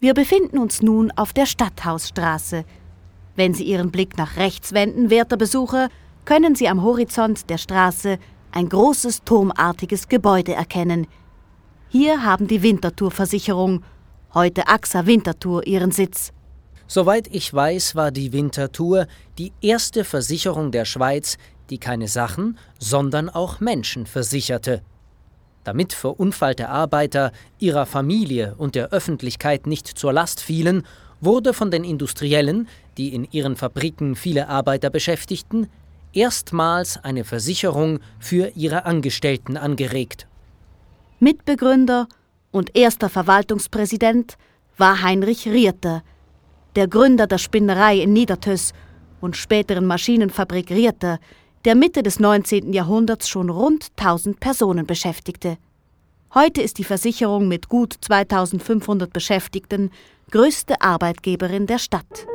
Wir befinden uns nun auf der Stadthausstraße. Wenn Sie Ihren Blick nach rechts wenden, werter Besucher, können Sie am Horizont der Straße ein großes turmartiges Gebäude erkennen. Hier haben die Winterthur-Versicherung, heute AXA Winterthur, ihren Sitz. Soweit ich weiß, war die Winterthur die erste Versicherung der Schweiz, die keine Sachen, sondern auch Menschen versicherte. Damit verunfallte Arbeiter ihrer Familie und der Öffentlichkeit nicht zur Last fielen, wurde von den Industriellen, die in ihren Fabriken viele Arbeiter beschäftigten, erstmals eine Versicherung für ihre Angestellten angeregt. Mitbegründer und erster Verwaltungspräsident war Heinrich Rierter, der Gründer der Spinnerei in Niedertöss und späteren Maschinenfabrik Rierter, der Mitte des 19. Jahrhunderts schon rund 1000 Personen beschäftigte. Heute ist die Versicherung mit gut 2500 Beschäftigten größte Arbeitgeberin der Stadt.